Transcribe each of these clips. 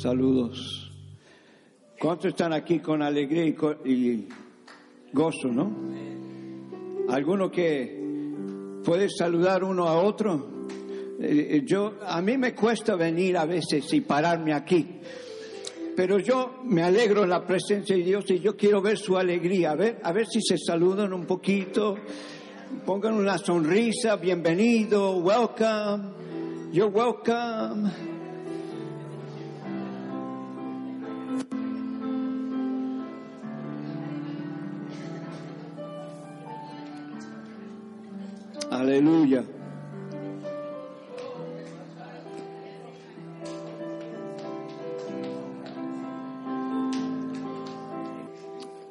Saludos. ¿Cuántos están aquí con alegría y, co- y gozo, no? ¿Alguno que puede saludar uno a otro? Eh, eh, yo, a mí me cuesta venir a veces y pararme aquí, pero yo me alegro en la presencia de Dios y yo quiero ver su alegría, a ver, a ver si se saludan un poquito, pongan una sonrisa, bienvenido, welcome, you're welcome. Aleluya.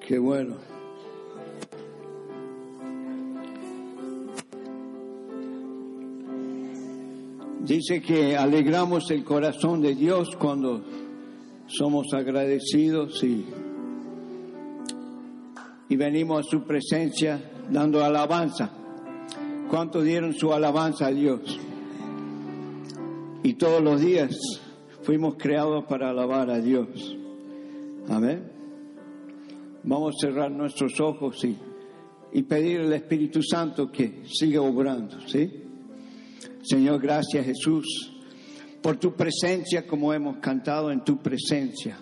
Qué bueno. Dice que alegramos el corazón de Dios cuando somos agradecidos y, y venimos a su presencia dando alabanza. ¿Cuánto dieron su alabanza a Dios? Y todos los días fuimos creados para alabar a Dios. Amén. Vamos a cerrar nuestros ojos y, y pedir al Espíritu Santo que siga obrando, ¿sí? Señor, gracias Jesús por tu presencia como hemos cantado en tu presencia.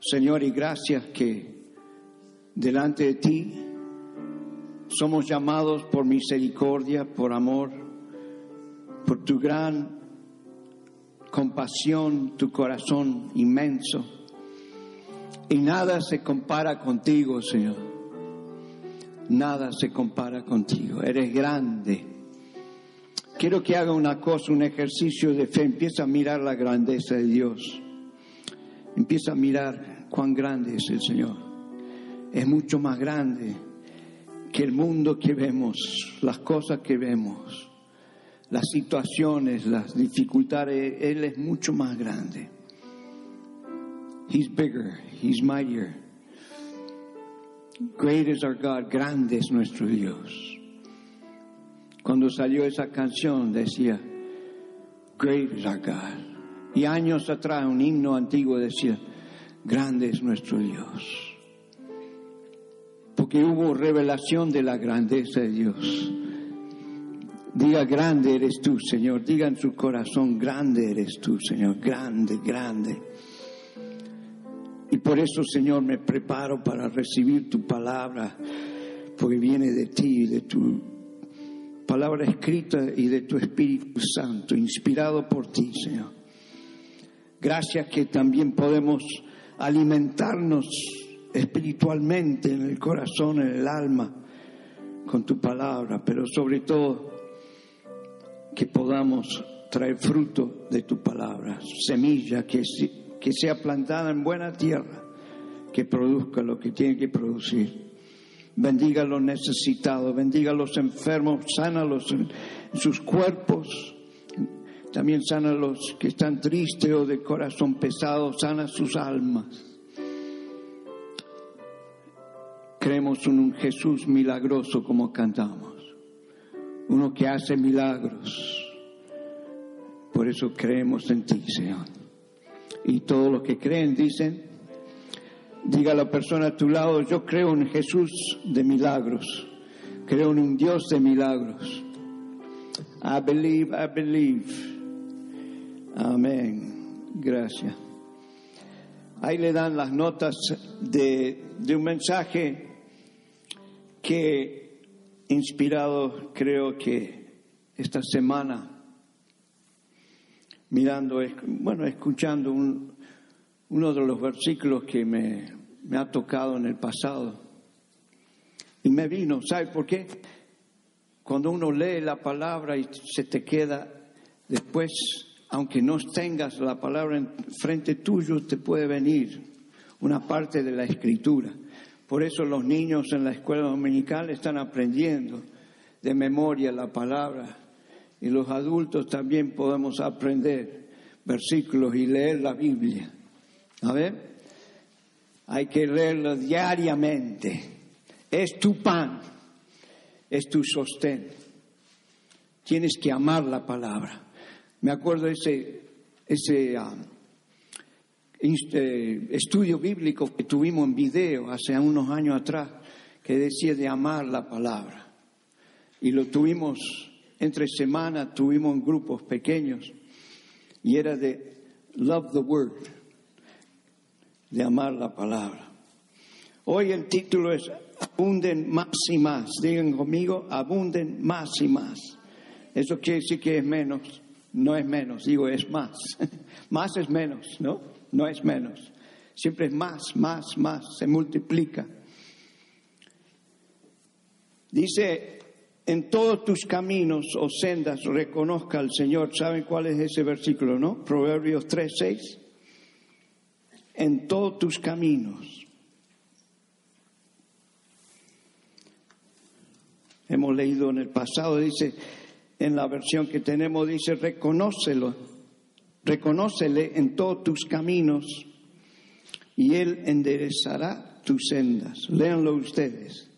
Señor, y gracias que delante de ti somos llamados por misericordia, por amor, por tu gran compasión, tu corazón inmenso. Y nada se compara contigo, Señor. Nada se compara contigo. Eres grande. Quiero que haga una cosa, un ejercicio de fe. Empieza a mirar la grandeza de Dios. Empieza a mirar cuán grande es el Señor. Es mucho más grande que el mundo que vemos, las cosas que vemos, las situaciones, las dificultades. Él es mucho más grande. He's bigger, He's mightier. Great is our God, grande es nuestro Dios. Cuando salió esa canción decía, Great is our God. Y años atrás un himno antiguo decía, grande es nuestro Dios. Porque hubo revelación de la grandeza de Dios. Diga, grande eres tú, Señor. Diga en su corazón, grande eres tú, Señor. Grande, grande. Y por eso, Señor, me preparo para recibir tu palabra, porque viene de ti, de tu palabra escrita y de tu Espíritu Santo, inspirado por ti, Señor. Gracias que también podemos alimentarnos espiritualmente en el corazón, en el alma, con tu palabra, pero sobre todo que podamos traer fruto de tu palabra, semilla que, se- que sea plantada en buena tierra, que produzca lo que tiene que producir. Bendiga a los necesitados, bendiga a los enfermos, sánalos en sus cuerpos, también sana a los que están tristes o de corazón pesado, sana sus almas. Creemos en un Jesús milagroso como cantamos, uno que hace milagros. Por eso creemos en ti, Señor. Y todos los que creen dicen, diga a la persona a tu lado, yo creo en Jesús de milagros, creo en un Dios de milagros. I believe, I believe. Amén. Gracias. Ahí le dan las notas de, de un mensaje que inspirado creo que esta semana mirando, bueno, escuchando un- uno de los versículos que me, me ha tocado en el pasado. Y me vino, ¿sabe por qué? Cuando uno lee la palabra y se te queda, después, aunque no tengas la palabra en frente tuyo, te puede venir una parte de la escritura. Por eso los niños en la escuela dominical están aprendiendo de memoria la palabra y los adultos también podemos aprender versículos y leer la Biblia. A ver, hay que leerlo diariamente. Es tu pan, es tu sostén. Tienes que amar la palabra. Me acuerdo ese ese ah, estudio bíblico que tuvimos en video hace unos años atrás, que decía de amar la palabra. Y lo tuvimos entre semanas, tuvimos grupos pequeños, y era de love the word, de amar la palabra. Hoy el título es abunden más y más. Digan conmigo, abunden más y más. Eso quiere decir que es menos, no es menos, digo es más. más es menos, ¿no? No es menos. Siempre es más, más, más, se multiplica. Dice, en todos tus caminos o sendas reconozca al Señor. ¿Saben cuál es ese versículo, no? Proverbios 3, 6. En todos tus caminos hemos leído en el pasado, dice, en la versión que tenemos, dice, reconócelo, reconócele en todos tus caminos y Él enderezará tus sendas. Léanlo ustedes.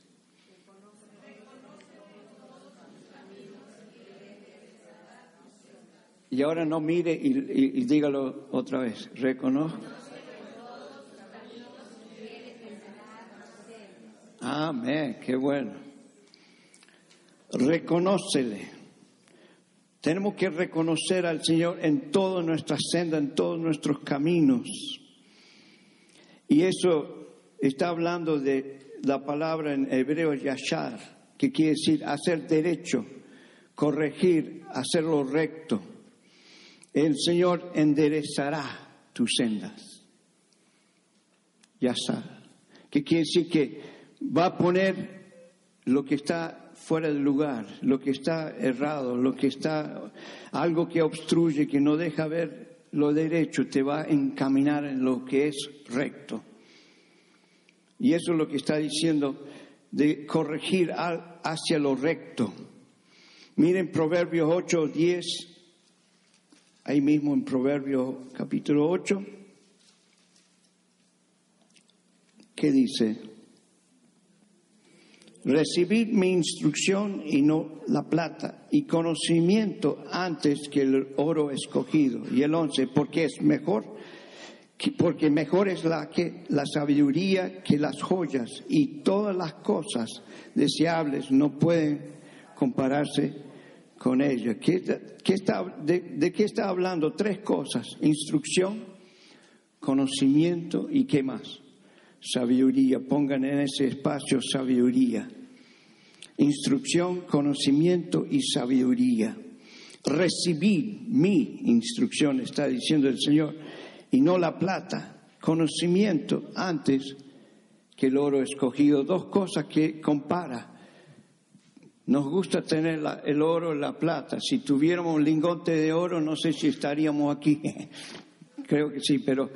Y ahora no mire y, y dígalo otra vez. Reconozco. Amén, qué bueno reconócele. Tenemos que reconocer al Señor en toda nuestra senda, en todos nuestros caminos. Y eso está hablando de la palabra en hebreo yashar, que quiere decir hacer derecho, corregir, hacerlo recto. El Señor enderezará tus sendas. Yashar, que quiere decir que va a poner lo que está fuera del lugar, lo que está errado, lo que está, algo que obstruye, que no deja ver lo derecho, te va a encaminar en lo que es recto. Y eso es lo que está diciendo de corregir hacia lo recto. Miren Proverbios 8, 10, ahí mismo en Proverbios capítulo 8, ¿qué dice? Recibid mi instrucción y no la plata, y conocimiento antes que el oro escogido. Y el once, porque es mejor, porque mejor es la, que, la sabiduría que las joyas, y todas las cosas deseables no pueden compararse con ella. de, ¿De qué está hablando? Tres cosas, instrucción, conocimiento y qué más sabiduría. Pongan en ese espacio sabiduría. Instrucción, conocimiento y sabiduría. Recibí mi instrucción, está diciendo el Señor, y no la plata. Conocimiento antes que el oro escogido. Dos cosas que compara. Nos gusta tener el oro y la plata. Si tuviéramos un lingote de oro, no sé si estaríamos aquí. Creo que sí, pero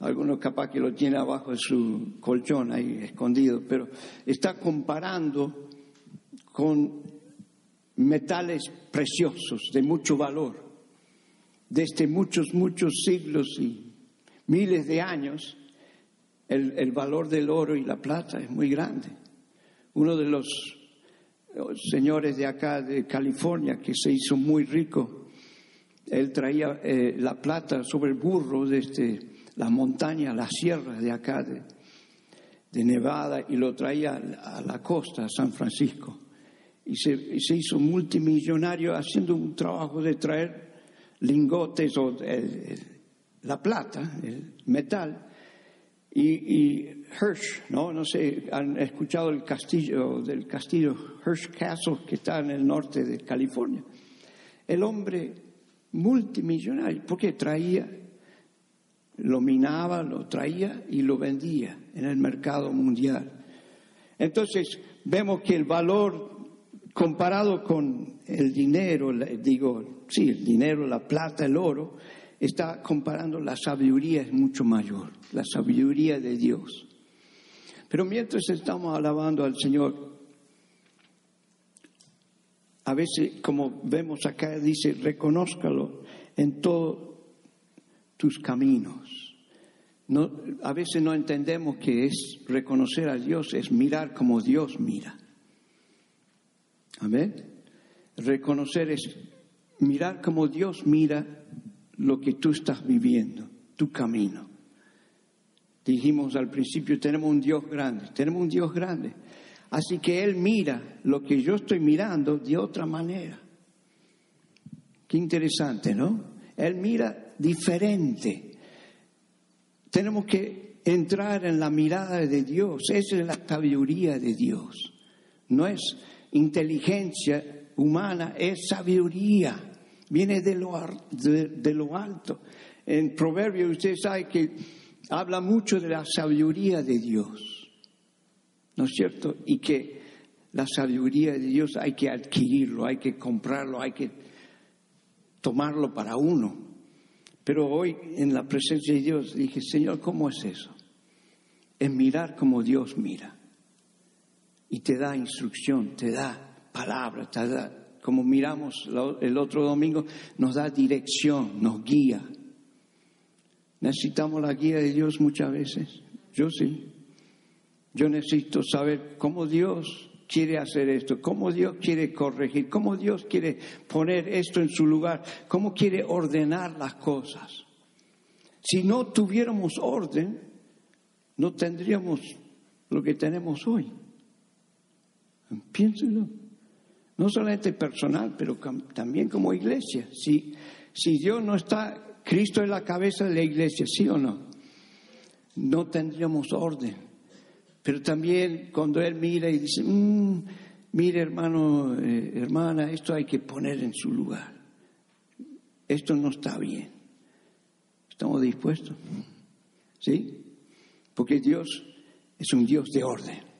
algunos capaz que lo tiene abajo de su colchón ahí escondido, pero está comparando con metales preciosos de mucho valor. Desde muchos, muchos siglos y miles de años, el, el valor del oro y la plata es muy grande. Uno de los señores de acá, de California, que se hizo muy rico, él traía eh, la plata sobre el burro de este las montañas, las sierras de acá, de, Nevada, y lo traía a la costa, a San Francisco. Y se, hizo multimillonario haciendo un trabajo de traer lingotes o la plata, el metal. Y, Hirsch, ¿no? No sé, han escuchado el castillo del castillo Hirsch Castle que está en el norte de California. El hombre multimillonario, porque traía lo minaba, lo traía y lo vendía en el mercado mundial. Entonces vemos que el valor comparado con el dinero, digo, sí, el dinero, la plata, el oro, está comparando la sabiduría es mucho mayor, la sabiduría de Dios. Pero mientras estamos alabando al Señor, a veces, como vemos acá, dice, reconózcalo en todo tus caminos. No, a veces no entendemos que es reconocer a Dios, es mirar como Dios mira. Amén. Reconocer es mirar como Dios mira lo que tú estás viviendo, tu camino. Dijimos al principio, tenemos un Dios grande, tenemos un Dios grande. Así que Él mira lo que yo estoy mirando de otra manera. Qué interesante, ¿no? Él mira diferente. Tenemos que entrar en la mirada de Dios. Esa es la sabiduría de Dios. No es inteligencia humana, es sabiduría. Viene de lo, de, lo alto. En Proverbios usted sabe que habla mucho de la sabiduría de Dios. ¿No es cierto? Y que la sabiduría de Dios hay que adquirirlo, hay que comprarlo, hay que tomarlo para uno. Pero hoy en la presencia de Dios dije, Señor, ¿cómo es eso? Es mirar como Dios mira. Y te da instrucción, te da palabra, te da, como miramos el otro domingo, nos da dirección, nos guía. Necesitamos la guía de Dios muchas veces. Yo sí. Yo necesito saber cómo Dios quiere hacer esto, cómo Dios quiere corregir, cómo Dios quiere poner esto en su lugar, cómo quiere ordenar las cosas. Si no tuviéramos orden, no tendríamos lo que tenemos hoy. Piénselo. No solamente personal, pero también como iglesia. Si, si Dios no está, Cristo es la cabeza de la iglesia, ¿sí o no? No tendríamos orden. Pero también cuando Él mira y dice, mm, mire hermano, eh, hermana, esto hay que poner en su lugar. Esto no está bien. ¿Estamos dispuestos? ¿Sí? Porque Dios es un Dios de orden.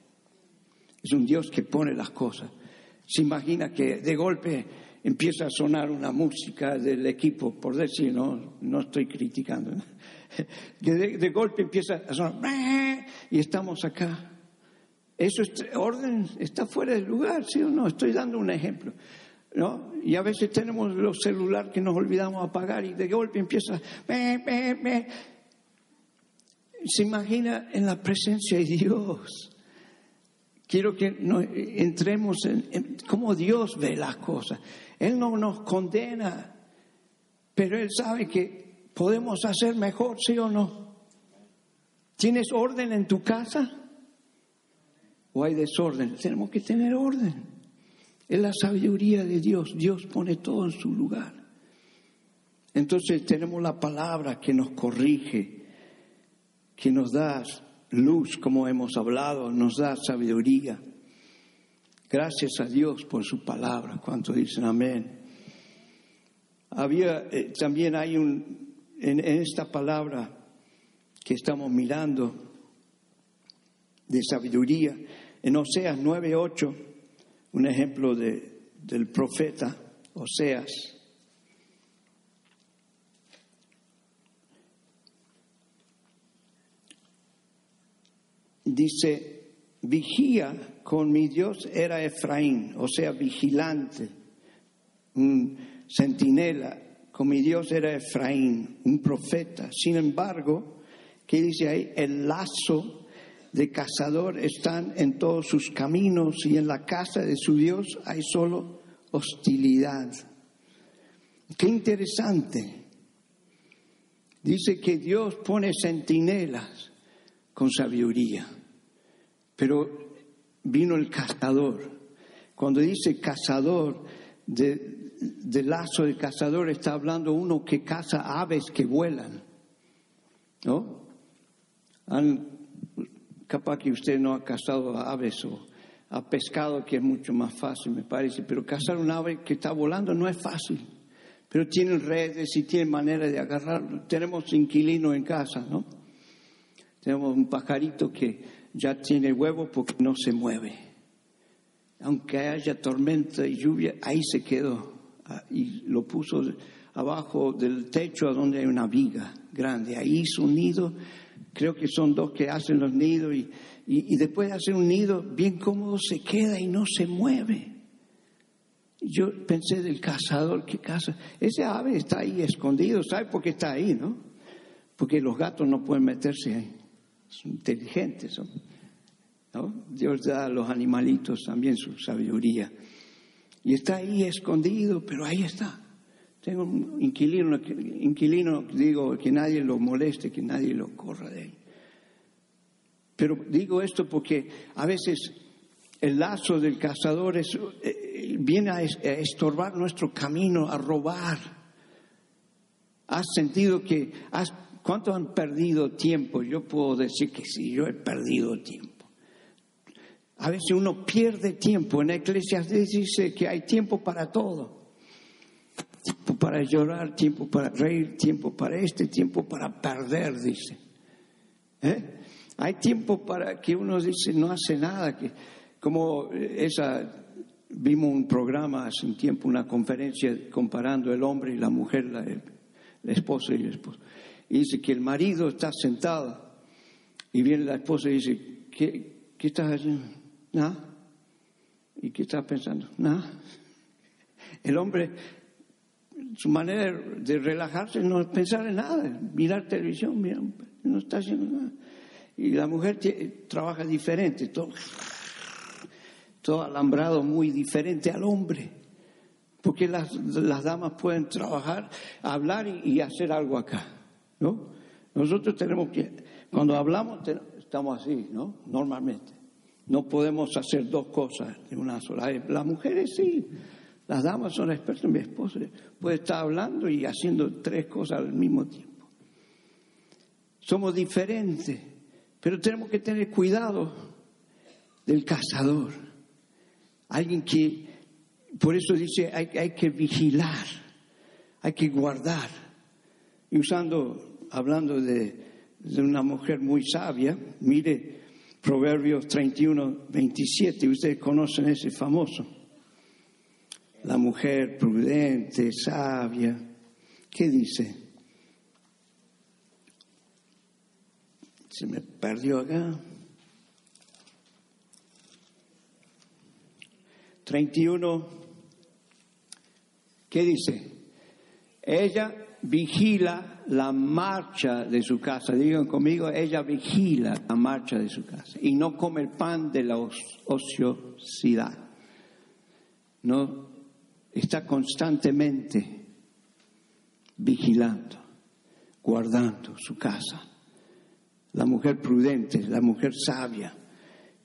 Es un Dios que pone las cosas. Se imagina que de golpe empieza a sonar una música del equipo, por decir, no, no estoy criticando, de, golpe empieza a sonar y estamos acá. Eso es orden, está fuera del lugar, ¿sí o no? Estoy dando un ejemplo. ¿No? Y a veces tenemos los celulares que nos olvidamos apagar y de golpe empieza. Se imagina en la presencia de Dios. Quiero que entremos en, cómo Dios ve las cosas. Él no nos condena, pero Él sabe que podemos hacer mejor, ¿sí o no? ¿Tienes orden en tu casa? ¿O hay desorden? Tenemos que tener orden. Es la sabiduría de Dios. Dios pone todo en su lugar. Entonces tenemos la palabra que nos corrige, que nos da luz, como hemos hablado, nos da sabiduría. Gracias a Dios por su palabra. ¿Cuánto dicen amén? Había, eh, también hay un, en, esta palabra que estamos mirando de sabiduría, en Oseas 9:8, un ejemplo de, del profeta Oseas. Dice, vigía con mi Dios era Efraín, o sea, vigilante, un centinela, con mi Dios era Efraín, un profeta. Sin embargo, ¿qué dice ahí? El lazo de cazador están en todos sus caminos y en la casa de su Dios hay solo hostilidad. Qué interesante. Dice que Dios pone centinelas con sabiduría. Pero vino el cazador. Cuando dice cazador, de, lazo de cazador está hablando uno que caza aves que vuelan. ¿No? capaz que usted no ha cazado aves o ha pescado, que es mucho más fácil, me parece, pero cazar un ave que está volando no es fácil. Pero tienen redes y tienen manera de agarrar. Tenemos inquilino en casa, ¿no? Tenemos un pajarito que ya tiene huevo porque no se mueve. Aunque haya tormenta y lluvia, ahí se quedó. Ah, y lo puso abajo del techo a donde hay una viga grande. Ahí hizo un nido. Creo que son dos que hacen los nidos y, y, después de hacer un nido bien cómodo se queda y no se mueve. Yo pensé del cazador que caza. Ese ave está ahí escondido, ¿sabe por qué está ahí, no? Porque los gatos no pueden meterse ahí son inteligentes. ¿no? Dios da a los animalitos también su sabiduría. Y está ahí escondido, pero ahí está. Tengo un inquilino, inquilino, digo, que nadie lo moleste, que nadie lo corra de él. Pero digo esto porque a veces el lazo del cazador es, eh, viene a, estorbar nuestro camino, a robar. ¿Has sentido que, has, cuánto han perdido tiempo? Yo puedo decir que sí, yo he perdido tiempo. A veces uno pierde tiempo. En iglesia dice que hay tiempo para todo tiempo para llorar, tiempo para reír, tiempo para este, tiempo para perder, dice. ¿Eh? Hay tiempo para que uno dice no hace nada, que como esa vimos un programa hace un tiempo, una conferencia comparando el hombre y la mujer, la, esposa y el esposo. Y dice que el marido está sentado y viene la esposa y dice, ¿qué, qué estás haciendo? Nada. ¿Y qué estás pensando? Nada. El hombre su manera de relajarse no es pensar en nada, mirar televisión, no está haciendo nada. Y la mujer trabaja diferente, todo, todo alambrado muy diferente al hombre. Porque las, las damas pueden trabajar, hablar y, hacer algo acá, ¿no? Nosotros tenemos que, cuando hablamos, estamos así, ¿no? Normalmente. No podemos hacer dos cosas de una sola. Las mujeres sí. Las damas son expertas, mi esposa puede estar hablando y haciendo tres cosas al mismo tiempo. Somos diferentes, pero tenemos que tener cuidado del cazador. Alguien que, por eso dice, hay, hay que vigilar, hay que guardar. Y usando, hablando de, de una mujer muy sabia, mire Proverbios 31, 27, ustedes conocen ese famoso la mujer prudente, sabia. ¿Qué dice? Se me perdió acá. 31. ¿Qué dice? Ella vigila la marcha de su casa. Digan conmigo, ella vigila la marcha de su casa y no come el pan de la ociosidad. No está constantemente vigilando, guardando su casa. La mujer prudente, la mujer sabia,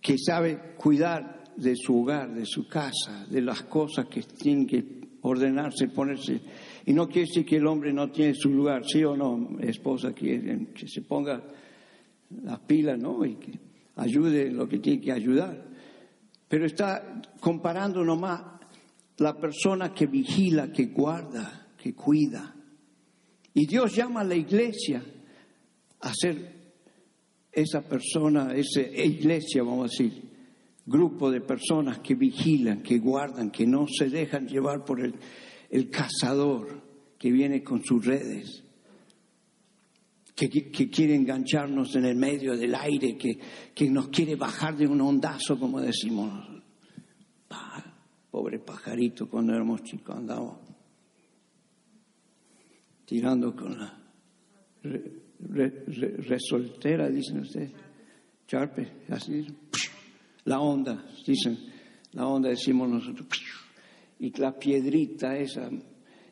que sabe cuidar de su hogar, de su casa, de las cosas que tienen que ordenarse, ponerse. Y no quiere decir que el hombre no tiene su lugar, sí o no, esposa, que, que se ponga las pilas, ¿no? Y que ayude lo que tiene que ayudar. Pero está comparando nomás la persona que vigila, que guarda, que cuida. Y Dios llama a la iglesia a ser esa persona, esa iglesia, vamos a decir, grupo de personas que vigilan, que guardan, que no se dejan llevar por el, el cazador que viene con sus redes, que, quiere engancharnos en el medio del aire, que, nos quiere bajar de un ondazo, como decimos. Pobre pajarito, cuando éramos chicos andaba tirando con la resoltera, dicen ustedes, charpe, así, la onda, dicen, la onda decimos nosotros, y la piedrita esa,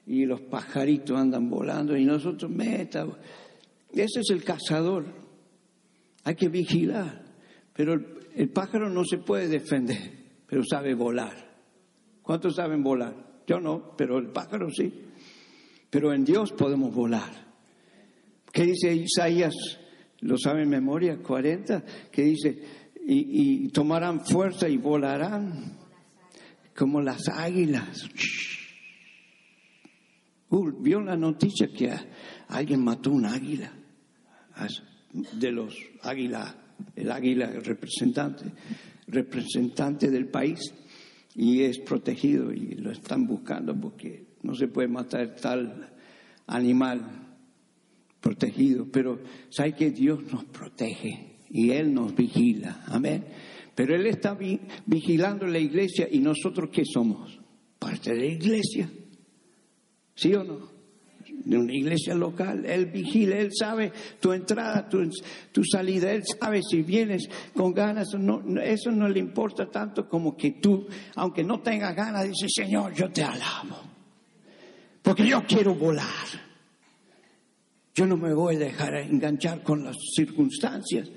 y los pajaritos andan volando, y nosotros meta. Ese es el cazador, hay que vigilar, pero el pájaro no se puede defender, pero sabe volar. ¿Cuántos saben volar? Yo no, pero el pájaro sí. Pero en Dios podemos volar. ¿Qué dice Isaías? ¿Lo sabe en memoria? 40, que dice, y, tomarán fuerza y volarán como las águilas. Uh, ¿Vio la noticia que alguien mató un águila? De los águilas, el águila representante, representante del país y es protegido y lo están buscando porque no se puede matar tal animal protegido, pero sabe que Dios nos protege y Él nos vigila, amén. Pero Él está vigilando la iglesia y nosotros qué somos? Parte de la iglesia, ¿sí o no? de una iglesia local. Él vigila, Él sabe tu entrada, tu, salida, Él sabe si vienes con ganas. No, eso no le importa tanto como que tú, aunque no tengas ganas, dices, Señor, yo te alabo. Porque yo quiero volar. Yo no me voy a dejar enganchar con las circunstancias,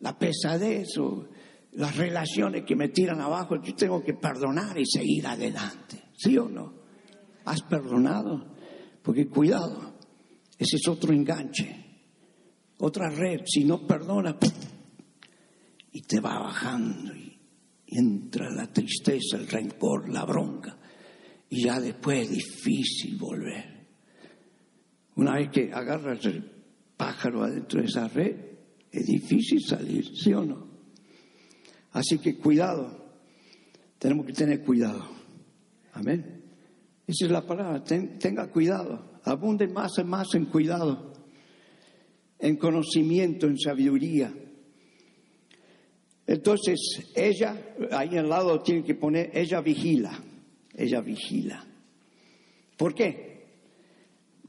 la pesadez o las relaciones que me tiran abajo. Yo tengo que perdonar y seguir adelante. ¿Sí o no? ¿Has perdonado? Porque cuidado, ese es otro enganche, otra red. Si no perdona, y te va bajando y entra la tristeza, el rencor, la bronca. Y ya después es difícil volver. Una vez que agarras el pájaro adentro de esa red, es difícil salir, ¿sí o no? Así que cuidado, tenemos que tener cuidado. Amén. Esa es la palabra, tenga cuidado, abunde más y más en cuidado, en conocimiento, en sabiduría. Entonces, ella, ahí al lado tiene que poner, ella vigila, ella vigila. ¿Por qué?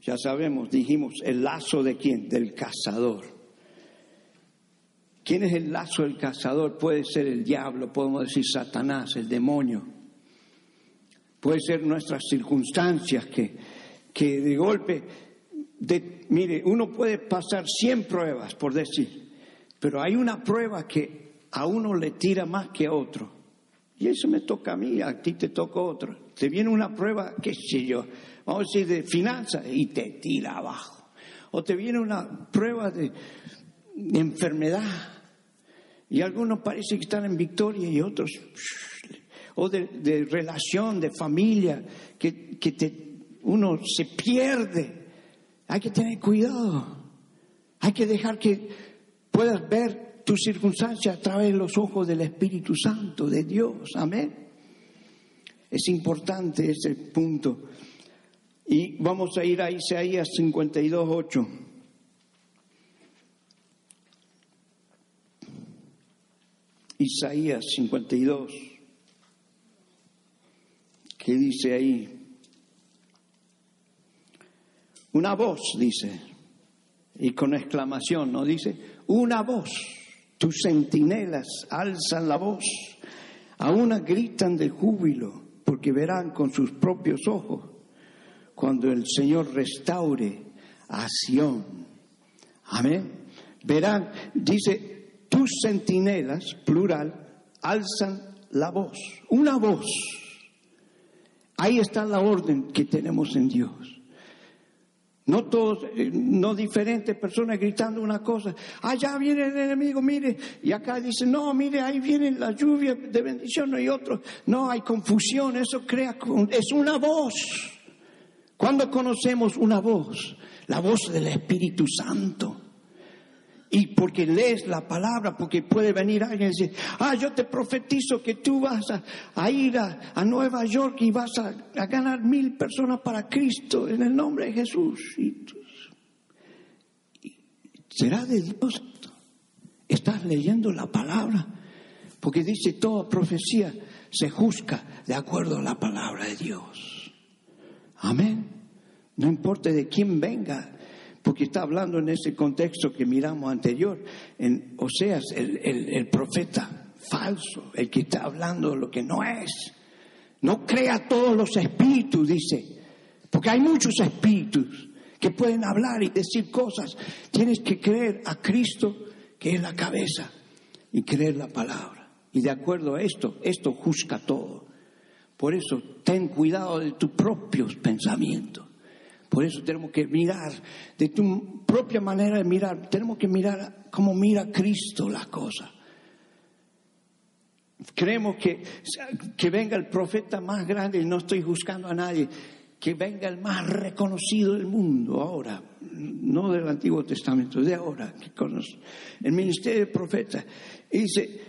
Ya sabemos, dijimos, el lazo de quién? Del cazador. ¿Quién es el lazo del cazador? Puede ser el diablo, podemos decir Satanás, el demonio. Puede ser nuestras circunstancias que, que de golpe, mire, uno puede pasar 100 pruebas, por decir, pero hay una prueba que a uno le tira más que a otro. Y eso me toca a mí, a ti te toca otro. Te viene una prueba, qué sé yo, vamos a decir, de finanzas y te tira abajo. O te viene una prueba de, enfermedad y algunos parece que están en victoria y otros, o de, relación, de familia, que, que te, uno se pierde. Hay que tener cuidado. Hay que dejar que puedas ver tu circunstancia a través de los ojos del Espíritu Santo, de Dios. Amén. Es importante ese punto. Y vamos a ir a Isaías 52, 8. Isaías 52, ¿qué dice ahí? Una voz, dice, y con exclamación, ¿no? Dice, una voz, tus centinelas alzan la voz, a una gritan de júbilo, porque verán con sus propios ojos cuando el Señor restaure a Sión. Amén. Verán, dice, tus centinelas, plural, alzan la voz, una voz. Ahí está la orden que tenemos en Dios. No todos, eh, no diferentes personas gritando una cosa. Allá viene el enemigo, mire. Y acá dice, no, mire, ahí viene la lluvia de bendición. Y otros, no, hay confusión. Eso crea, es una voz. Cuando conocemos una voz, la voz del Espíritu Santo, y porque lees la palabra, porque puede venir alguien y decir, ah, yo te profetizo que tú vas a, ir a, Nueva York y vas a, ganar mil personas para Cristo en el nombre de Jesús. Y, ¿Será de Dios? ¿Estás leyendo la palabra? Porque dice, toda profecía se juzga de acuerdo a la palabra de Dios. Amén. No importa de quién venga, porque está hablando en ese contexto que miramos anterior, en Oseas, el, el, profeta falso, el que está hablando lo que no es. No crea todos los espíritus, dice, porque hay muchos espíritus que pueden hablar y decir cosas. Tienes que creer a Cristo, que es la cabeza, y creer la palabra. Y de acuerdo a esto, esto juzga todo. Por eso ten cuidado de tus propios pensamientos. Por eso tenemos que mirar de tu propia manera de mirar. Tenemos que mirar como mira Cristo las cosas. Creemos que, que venga el profeta más grande, y no estoy juzgando a nadie, que venga el más reconocido del mundo ahora, no del Antiguo Testamento, de ahora, que conoce, el ministerio del profeta. Dice,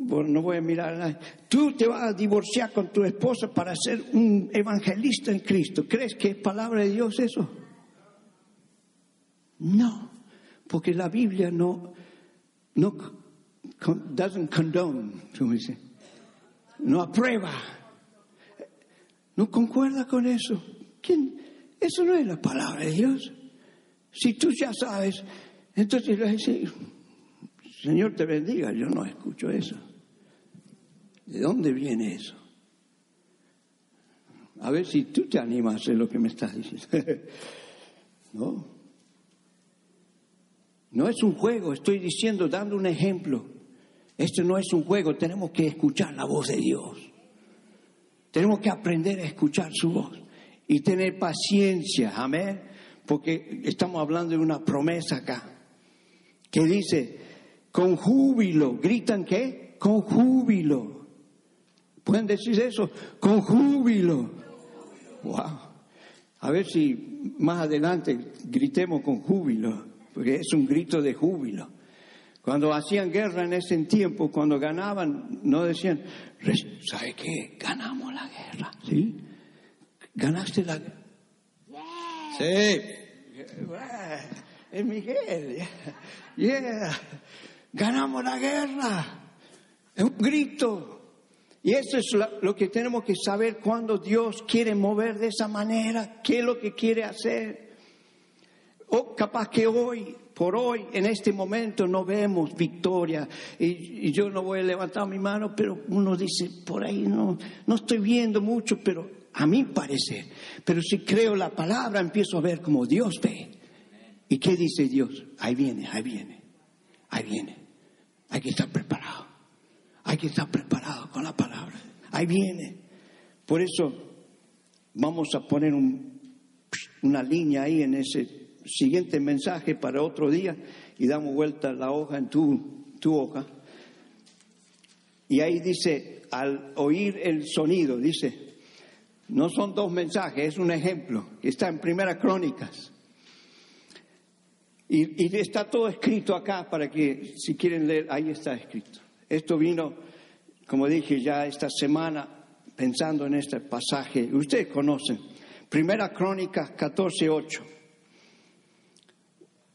bueno, no voy a mirar a nadie. Tú te vas a divorciar con tu esposa para ser un evangelista en Cristo. ¿Crees que es palabra de Dios eso? No, porque la Biblia no, no doesn't condone, dice. No aprueba. No concuerda con eso. ¿Quién? Eso no es la palabra de Dios. Si tú ya sabes, entonces le decir, Señor te bendiga, yo no escucho eso. ¿De dónde viene eso? A ver si tú te animas a hacer lo que me estás diciendo. no. No es un juego, estoy diciendo, dando un ejemplo. Esto no es un juego, tenemos que escuchar la voz de Dios. Tenemos que aprender a escuchar su voz y tener paciencia, amén, porque estamos hablando de una promesa acá, que dice, con júbilo, gritan qué? Con júbilo. ¿Pueden decir eso? Con júbilo. Wow. A ver si más adelante gritemos con júbilo, porque es un grito de júbilo. Cuando hacían guerra en ese tiempo, cuando ganaban, no decían, ¿sabe qué? Ganamos la guerra, ¿sí? Ganaste la guerra. Sí. Es Miguel. Yeah. Ganamos la guerra. Es un grito. Y eso es lo que tenemos que saber cuando Dios quiere mover de esa manera, qué es lo que quiere hacer. O capaz que hoy, por hoy, en este momento no vemos victoria. Y, yo no voy a levantar mi mano, pero uno dice, por ahí no, no estoy viendo mucho, pero a mí parece. Pero si creo la palabra, empiezo a ver como Dios ve. ¿Y qué dice Dios? Ahí viene, ahí viene, ahí viene. Hay que estar preparado. Hay que estar preparado con la palabra. Ahí viene. Por eso vamos a poner una línea ahí en ese siguiente mensaje para otro día y damos vuelta la hoja en tu, tu hoja. Y ahí dice, al oír el sonido, dice, no son dos mensajes, es un ejemplo, está en Primera Crónicas. Y, y, está todo escrito acá para que si quieren leer, ahí está escrito. Esto vino, como dije ya esta semana, pensando en este pasaje. Ustedes conocen. Primera Crónica 14, 8.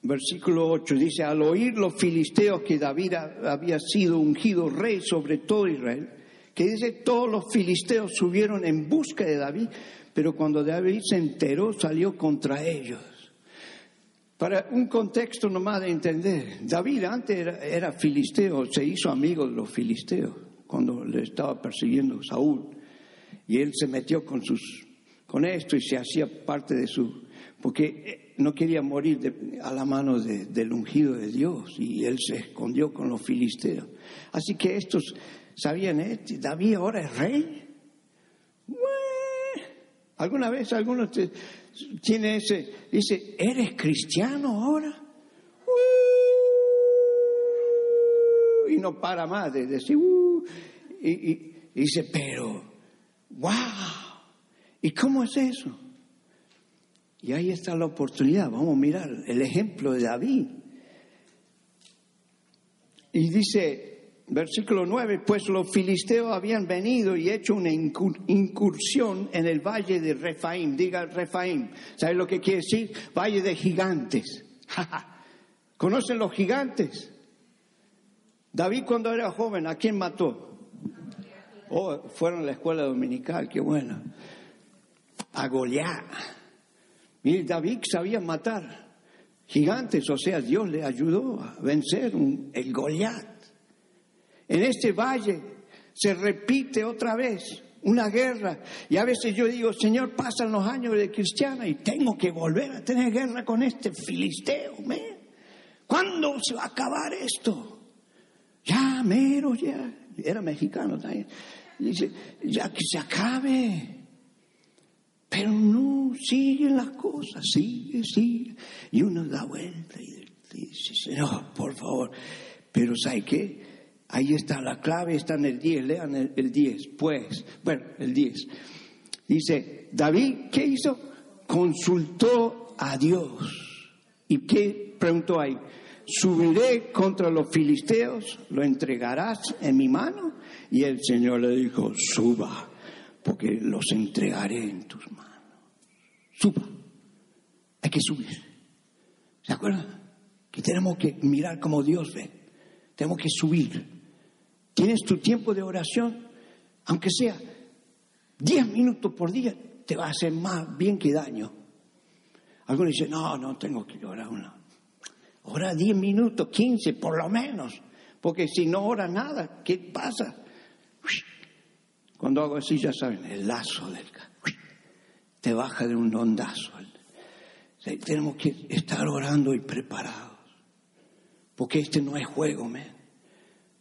Versículo 8 dice, al oír los filisteos que David había sido ungido rey sobre todo Israel, que dice, todos los filisteos subieron en busca de David, pero cuando David se enteró salió contra ellos. Para un contexto nomás de entender, David antes era, filisteo, se hizo amigo de los filisteos cuando le estaba persiguiendo Saúl. Y él se metió con, sus, con esto y se hacía parte de su... porque eh, no quería morir a la mano del ungido de Dios y él se escondió con los filisteos. Así que estos sabían, ¿eh? David ahora es rey. ¿Alguna vez algunos tiene ese, dice, ¿eres cristiano ahora? Uh, y no para más de decir, uh, y, dice, pero, wow, ¿y cómo es eso? Y ahí está la oportunidad, vamos a mirar el ejemplo de David. Y dice, versículo 9, pues los filisteos habían venido y hecho una incursión en el valle de Refaim. Diga Refaim. ¿Sabe lo que quiere decir? Valle de gigantes. ¿Conocen los gigantes? David cuando era joven, ¿a quién mató? Oh, fueron a la escuela dominical, qué bueno. A Goliat. David sabía matar gigantes, o sea, Dios le ayudó a vencer el Goliat. En este valle se repite otra vez una guerra. Y a veces yo digo, Señor, pasan los años de cristiana y tengo que volver a tener guerra con este filisteo. ¿Cuándo se va a acabar esto? Ya, mero, ya. Era mexicano también. Dice, ya que se acabe. Pero no, siguen las cosas, sigue, sigue. Y uno da vuelta y dice, Señor, por favor. Pero ¿sabe qué? Ahí está la clave, está en el 10, lean el, 10, pues, bueno, el 10. Dice, David, ¿qué hizo? Consultó a Dios. ¿Y qué preguntó ahí? Subiré contra los filisteos, lo entregarás en mi mano. Y el Señor le dijo, suba, porque los entregaré en tus manos. Suba. Hay que subir. ¿Se acuerdan? Que tenemos que mirar como Dios ve. Tenemos que subir. Tienes tu tiempo de oración, aunque sea 10 minutos por día, te va a hacer más bien que daño. Algunos dicen, no, no tengo que orar una. Ora 10 minutos, 15 por lo menos, porque si no ora nada, ¿qué pasa? Cuando hago así, ya saben, el lazo del... te baja de un ondazo. Tenemos que estar orando y preparados. Porque este no es juego, man.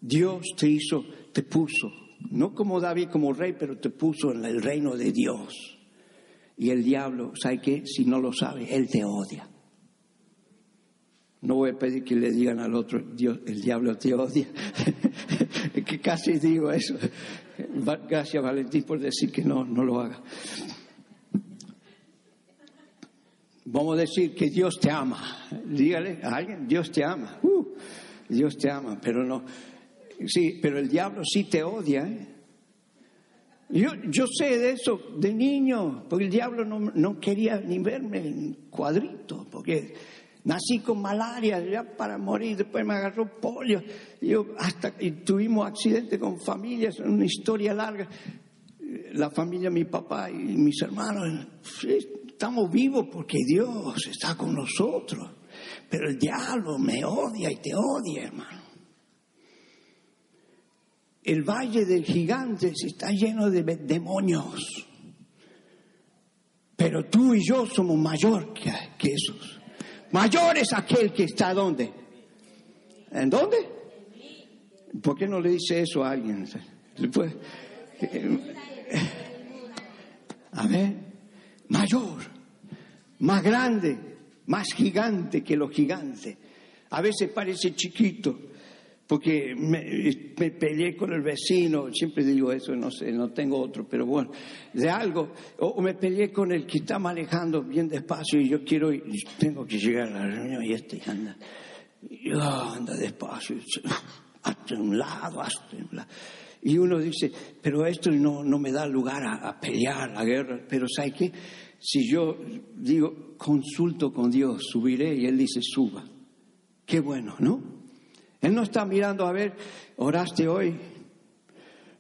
Dios te hizo, te puso, no como David como rey, pero te puso en el reino de Dios. Y el diablo, ¿sabe qué? Si no lo sabe, él te odia. No voy a pedir que le digan al otro, Dios, el diablo te odia. que casi digo eso. Gracias Valentín por decir que no, no lo haga. Vamos a decir que Dios te ama. Dígale a alguien, Dios te ama. Uh, Dios te ama, pero no. Sí, pero el diablo sí te odia. ¿eh? Yo, yo sé de eso de niño, porque el diablo no, no quería ni verme en cuadrito, porque Nací con malaria ya para morir, después me agarró polio. Yo hasta y tuvimos accidentes con familias, una historia larga. La familia, mi papá y mis hermanos, estamos vivos porque Dios está con nosotros. Pero el diablo me odia y te odia, hermano. El valle del gigante está lleno de demonios. Pero tú y yo somos mayor que, que esos. Mayor es aquel que está donde. ¿En dónde? ¿Por qué no le dice eso a alguien? A ver, mayor, más grande, más gigante que los gigantes. A veces parece chiquito, porque me, peleé con el vecino, siempre digo eso, no sé, no tengo otro, pero bueno, de algo, o, me peleé con el que está manejando bien despacio y yo quiero, y tengo que llegar a la reunión y este anda, y, anda despacio, hasta un lado, hasta un lado. Y uno dice, pero esto no, no me da lugar a, a pelear, a guerra, pero ¿sabe qué? Si yo digo, consulto con Dios, subiré, y Él dice, suba. Qué bueno, ¿no? Él no está mirando a ver, oraste hoy,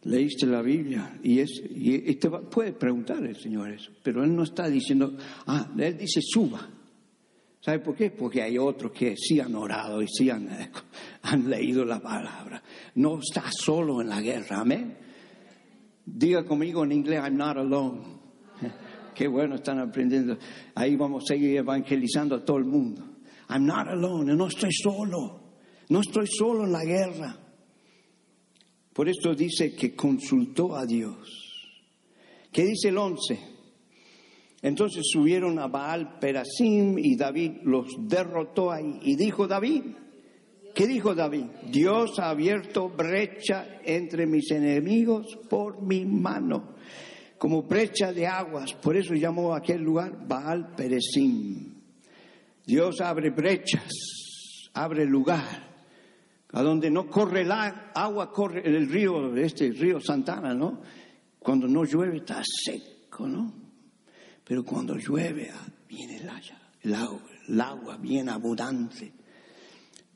leíste la Biblia y, es, y, te puede preguntar el Señor eso, pero Él no está diciendo, ah, Él dice suba. ¿Sabe por qué? Porque hay otros que sí han orado y sí han, han leído la palabra. No está solo en la guerra, amén. Diga conmigo en inglés, I'm not alone. Qué bueno están aprendiendo. Ahí vamos a seguir evangelizando a todo el mundo. I'm not alone, no estoy solo. No estoy solo en la guerra. Por esto dice que consultó a Dios. ¿Qué dice el 11? Entonces subieron a Baal Perasim y David los derrotó ahí. Y dijo David, ¿qué dijo David? Dios ha abierto brecha entre mis enemigos por mi mano, como brecha de aguas. Por eso llamó a aquel lugar Baal Peresim. Dios abre brechas, abre lugar a donde no corre el agua, corre el río, este río Santana, ¿no? Cuando no llueve está seco, ¿no? Pero cuando llueve ah, viene el agua, el agua bien abundante.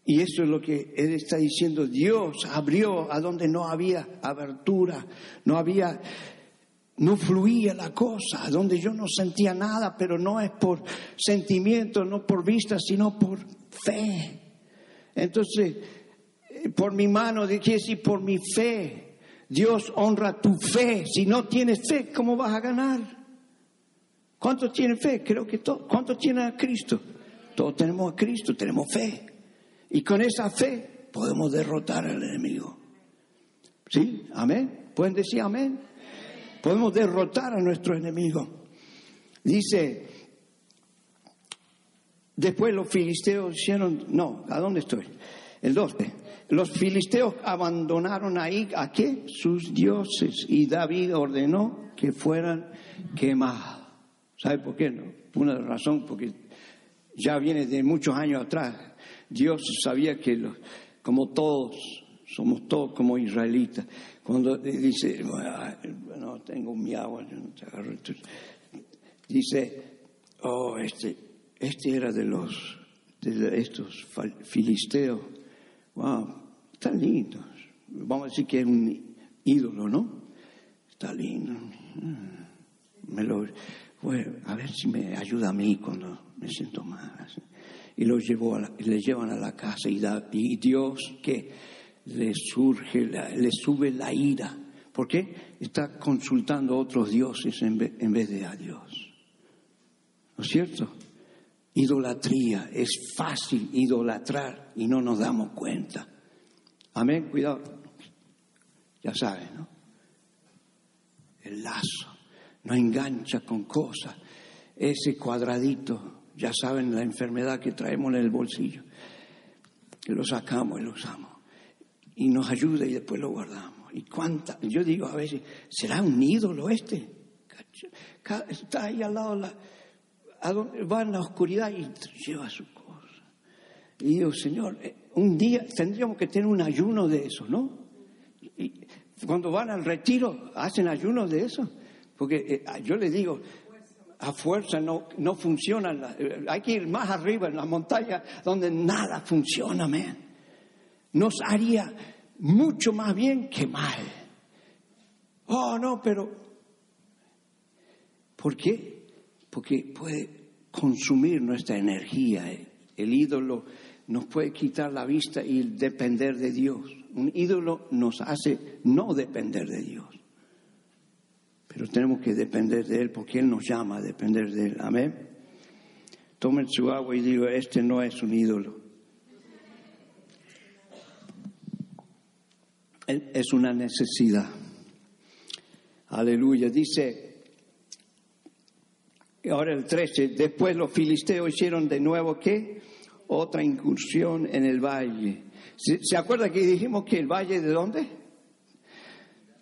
Y eso es lo que él está diciendo. Dios abrió a donde no había abertura, no había, no fluía la cosa, donde yo no sentía nada, pero no es por sentimiento, no por vista, sino por fe. Entonces, por mi mano, quiere decir por mi fe. Dios honra tu fe. Si no tienes fe, ¿cómo vas a ganar? ¿Cuántos tienen fe? Creo que todos. ¿Cuántos tienen a Cristo? Todos tenemos a Cristo, tenemos fe. Y con esa fe podemos derrotar al enemigo. ¿Sí? Amén. ¿Pueden decir amén? Podemos derrotar a nuestro enemigo. Dice, después los filisteos dijeron, no, ¿a dónde estoy? El 12 los filisteos abandonaron ahí a qué? Sus dioses y David ordenó que fueran quemados. ¿Sabe por qué? No? Una razón, porque ya viene de muchos años atrás. Dios sabía que como todos, somos todos como israelitas. Cuando dice, bueno, tengo mi agua, yo no te agarro. Dice, oh, este, este era de los, de estos filisteos wow, están lindos. Vamos a decir que es un ídolo, ¿no? Está lindo. Mm, me lo, a ver si me ayuda a mí cuando me siento mal. Y lo llevó le llevan a la casa y, y Dios que le surge, le sube la ira. ¿Por qué? Está consultando a otros dioses en vez, en vez de a Dios. ¿No es cierto? Idolatría. Es fácil idolatrar y no nos damos cuenta. Amén, cuidado. Ya saben, ¿no? El lazo. No engancha con cosas. Ese cuadradito, ya saben la enfermedad que traemos en el bolsillo. Lo sacamos y lo usamos. Y nos ayuda y después lo guardamos. Y cuánta, yo digo a veces, ¿será un ídolo este? Está ahí al lado, la, va en la oscuridad y lleva su cosa. Y digo, Señor, eh, un día tendríamos que tener un ayuno de eso, ¿no? Y cuando van al retiro, hacen ayuno de eso. Porque eh, yo le digo, a fuerza no, no funciona. Eh, hay que ir más arriba en la montaña donde nada funciona, man. Nos haría mucho más bien que mal. Oh, no, pero ¿por qué? Porque puede consumir nuestra energía. El ídolo nos puede quitar la vista y depender de Dios. Un ídolo nos hace no depender de Dios. Pero tenemos que depender de Él porque Él nos llama a depender de Él. Amén. Tomen su agua y digo, este no es un ídolo. Es una necesidad. Aleluya. Dice, ahora el 13, después los filisteos hicieron de nuevo qué? otra incursión en el valle. ¿Se, acuerda que dijimos que el valle de dónde?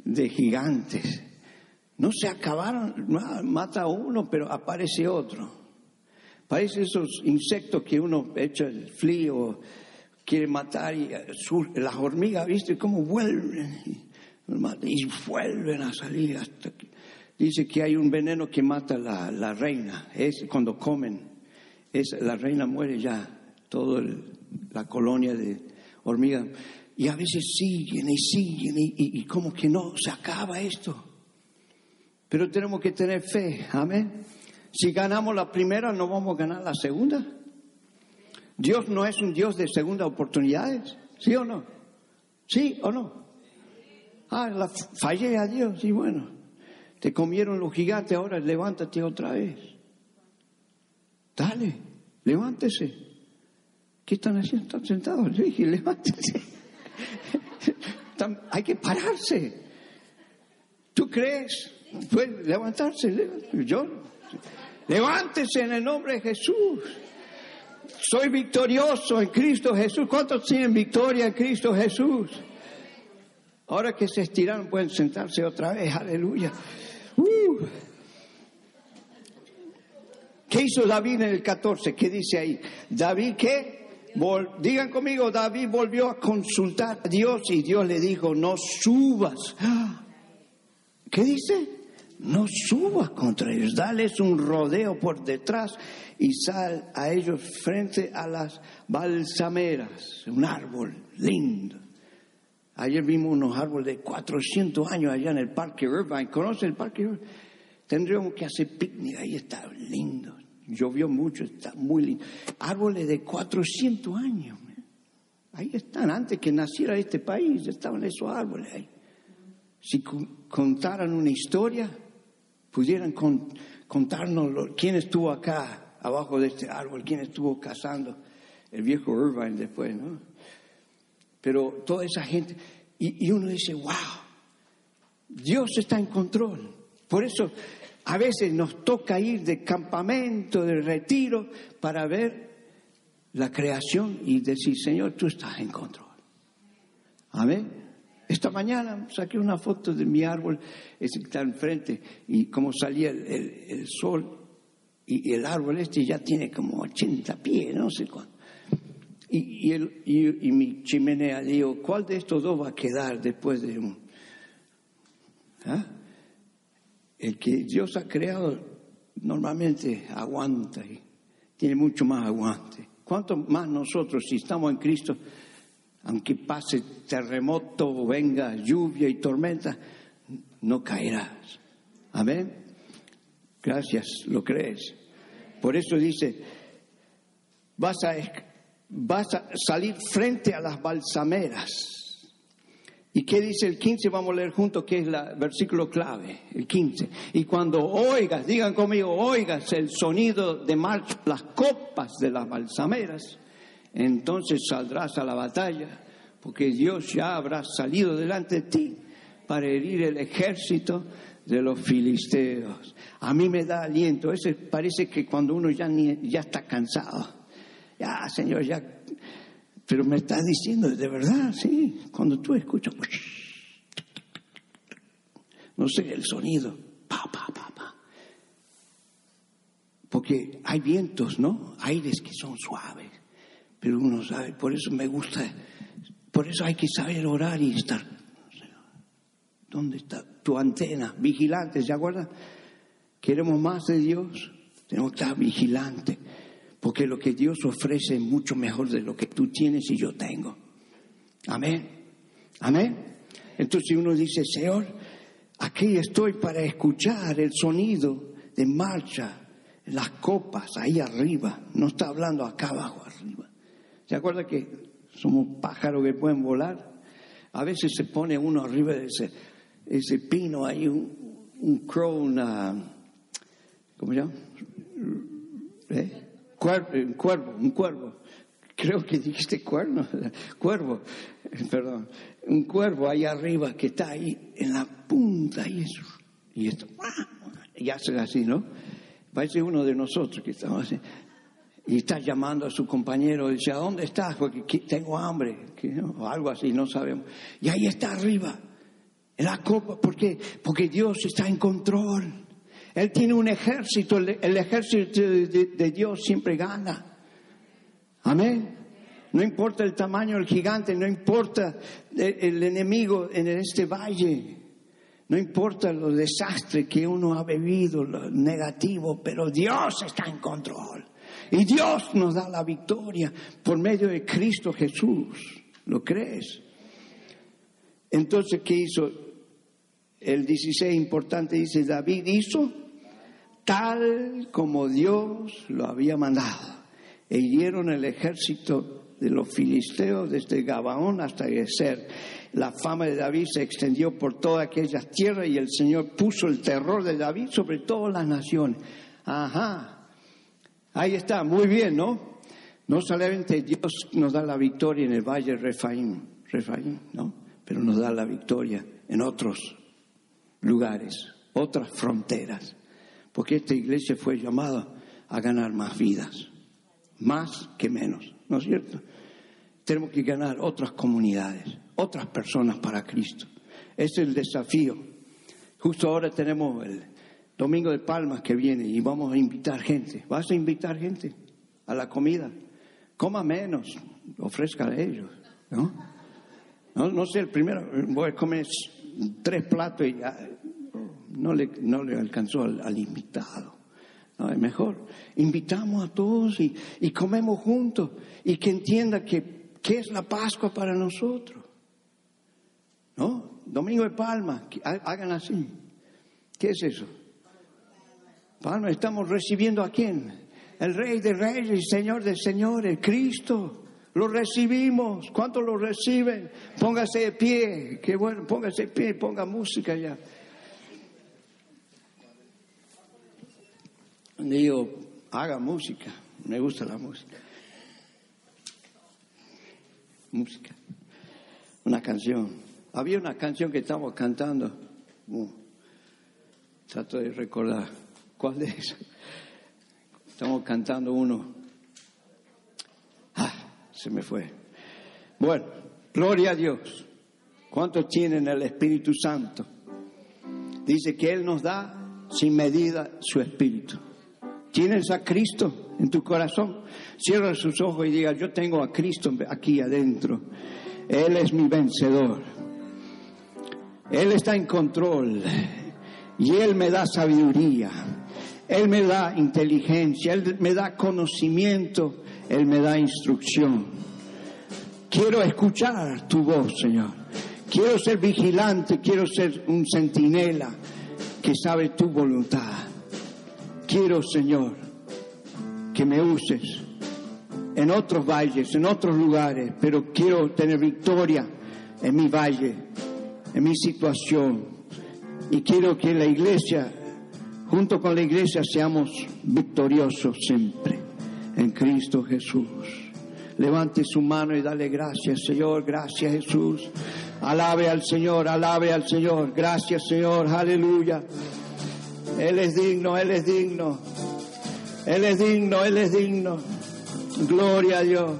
De gigantes. No se acabaron, mata uno, pero aparece otro. Parece esos insectos que uno echa el frío, quiere matar y eh, las hormigas, ¿viste cómo vuelven? Y vuelven a salir hasta que... Dice que hay un veneno que mata la, la reina, es cuando comen, es, la reina muere ya toda la colonia de hormigas. Y a veces siguen y siguen y, como que no se acaba esto. Pero tenemos que tener fe, amén. Si ganamos la primera, no vamos a ganar la segunda. Dios no es un Dios de segunda oportunidades, ¿sí o no? ¿Sí o no? Ah, la, fallé a Dios y bueno, te comieron los gigantes, ahora levántate otra vez. Dale, levántese. ¿Qué están haciendo? Están sentados. Le dije, levántense. Hay que pararse. ¿Tú crees? Puede levantarse. Yo. Levántese en el nombre de Jesús. Soy victorioso en Cristo Jesús. ¿Cuántos tienen victoria en Cristo Jesús? Ahora que se estiraron pueden sentarse otra vez. Aleluya. Uh. ¿Qué hizo David en el 14? ¿Qué dice ahí? David, ¿qué? digan conmigo, David volvió a consultar a Dios y Dios le dijo, no subas. ¿Qué dice? No subas contra ellos, dales un rodeo por detrás y sal a ellos frente a las balsameras, un árbol lindo. Ayer vimos unos árboles de 400 años allá en el Parque Irvine. ¿Conoce el Parque Irvine? Tendríamos que hacer picnic, ahí está lindo. Llovió mucho, está muy lindo. Árboles de 400 años. Ahí están, antes que naciera este país, estaban esos árboles ahí. Si contaran una historia, pudieran contarnos quién estuvo acá, abajo de este árbol, quién estuvo cazando, el viejo Irvine después, ¿no? Pero toda esa gente, y, uno dice, wow, Dios está en control. Por eso a veces nos toca ir de campamento, de retiro, para ver la creación y decir, Señor, tú estás en control. Amén. Esta mañana saqué una foto de mi árbol, ese que está enfrente, y como salía el, sol, y, el árbol este ya tiene como 80 pies, no sé cuánto. Y, y, mi chimenea, digo, ¿cuál de estos dos va a quedar después de un... ¿Ah? el que Dios ha creado normalmente aguanta y tiene mucho más aguante. ¿Cuánto más nosotros, si estamos en Cristo, aunque pase terremoto, venga lluvia y tormenta, no caerás? Amén. Gracias, ¿lo crees? Por eso dice, vas a, vas a salir frente a las balsameras ¿Y qué dice el 15? Vamos a leer juntos, que es el versículo clave, el 15. Y cuando oigas, digan conmigo, oigas el sonido de marcha, las copas de las balsameras, entonces saldrás a la batalla, porque Dios ya habrá salido delante de ti para herir el ejército de los filisteos. A mí me da aliento, eso parece que cuando uno ya, ya está cansado, ya Señor, ya pero me estás diciendo de verdad, sí. Cuando tú escuchas, no sé, el sonido, pa, pa, pa, pa. Porque hay vientos, ¿no? Aires que son suaves, pero uno sabe, por eso me gusta, por eso hay que saber orar y estar. ¿Dónde está tu antena? Vigilante, ¿se acuerdan? Queremos más de Dios, tenemos que estar vigilantes porque lo que Dios ofrece es mucho mejor de lo que tú tienes y yo tengo. Amén. Amén. Entonces uno dice, Señor, aquí estoy para escuchar el sonido de marcha, las copas ahí arriba. No está hablando acá abajo, arriba. ¿Se acuerda que somos pájaros que pueden volar? A veces se pone uno arriba de ese, ese pino, hay un, un crow, una, ¿cómo se llama? ¿Eh? Un cuervo, un cuervo. Creo que dijiste cuerno, cuervo, perdón. Un cuervo ahí arriba que está ahí en la punta y eso. Y esto, y hace así, ¿no? Parece uno de nosotros que estamos así. Y está llamando a su compañero y dice, ¿a dónde estás? Porque tengo hambre, o algo así, no sabemos. Y ahí está arriba, en la copa, ¿por qué? Porque Dios está en control. Él tiene un ejército, el ejército de, Dios siempre gana. Amén. No importa el tamaño del gigante, no importa el, enemigo en este valle, no importa los desastres que uno ha vivido, lo negativo, pero Dios está en control. Y Dios nos da la victoria por medio de Cristo Jesús. ¿Lo crees? Entonces, ¿qué hizo? El 16 importante dice, David hizo tal como Dios lo había mandado. E hirieron el ejército de los filisteos desde Gabaón hasta Geser. La fama de David se extendió por todas aquellas tierras y el Señor puso el terror de David sobre todas las naciones. Ajá. Ahí está, muy bien, ¿no? No solamente Dios nos da la victoria en el valle de Refaim, Refaim, ¿no? Pero nos da la victoria en otros lugares, otras fronteras porque esta iglesia fue llamada a ganar más vidas, más que menos, ¿no es cierto? Tenemos que ganar otras comunidades, otras personas para Cristo. Ese es el desafío. Justo ahora tenemos el Domingo de Palmas que viene y vamos a invitar gente. ¿Vas a invitar gente a la comida? Coma menos, ofrezca a ellos, ¿no? No, no sé, el primero voy a comer tres platos y ya, no le, no le alcanzó al, invitado. No, es mejor. Invitamos a todos y, y comemos juntos y que entienda que, ¿qué es la Pascua para nosotros. ¿No? Domingo de Palma, hagan así. ¿Qué es eso? Palma, estamos recibiendo a quién? El Rey de Reyes Señor de Señores, Cristo. Lo recibimos. ¿Cuántos lo reciben? Póngase de pie. Qué bueno, póngase de pie, ponga música ya. Digo, haga música, me gusta la música. Música, una canción. Había una canción que estábamos cantando, trato de recordar, ¿cuál de esas? Estamos cantando uno. Ah, se me fue. Bueno, gloria a Dios. ¿Cuántos tienen el Espíritu Santo? Dice que Él nos da sin medida su Espíritu. ¿Tienes a Cristo en tu corazón? Cierra sus ojos y diga, yo tengo a Cristo aquí adentro. Él es mi vencedor. Él está en control y Él me da sabiduría. Él me da inteligencia, Él me da conocimiento, Él me da instrucción. Quiero escuchar tu voz, Señor. Quiero ser vigilante, quiero ser un centinela que sabe tu voluntad. Quiero, Señor, que me uses en otros valles, en otros lugares, pero quiero tener victoria en mi valle, en mi situación. Y quiero que la iglesia, junto con la iglesia, seamos victoriosos siempre en Cristo Jesús. Levante su mano y dale gracias, Señor. Gracias, Jesús. Alabe al Señor, alabe al Señor. Gracias, Señor. Aleluya. Él es digno, Él es digno. Él es digno, Él es digno. Gloria a Dios.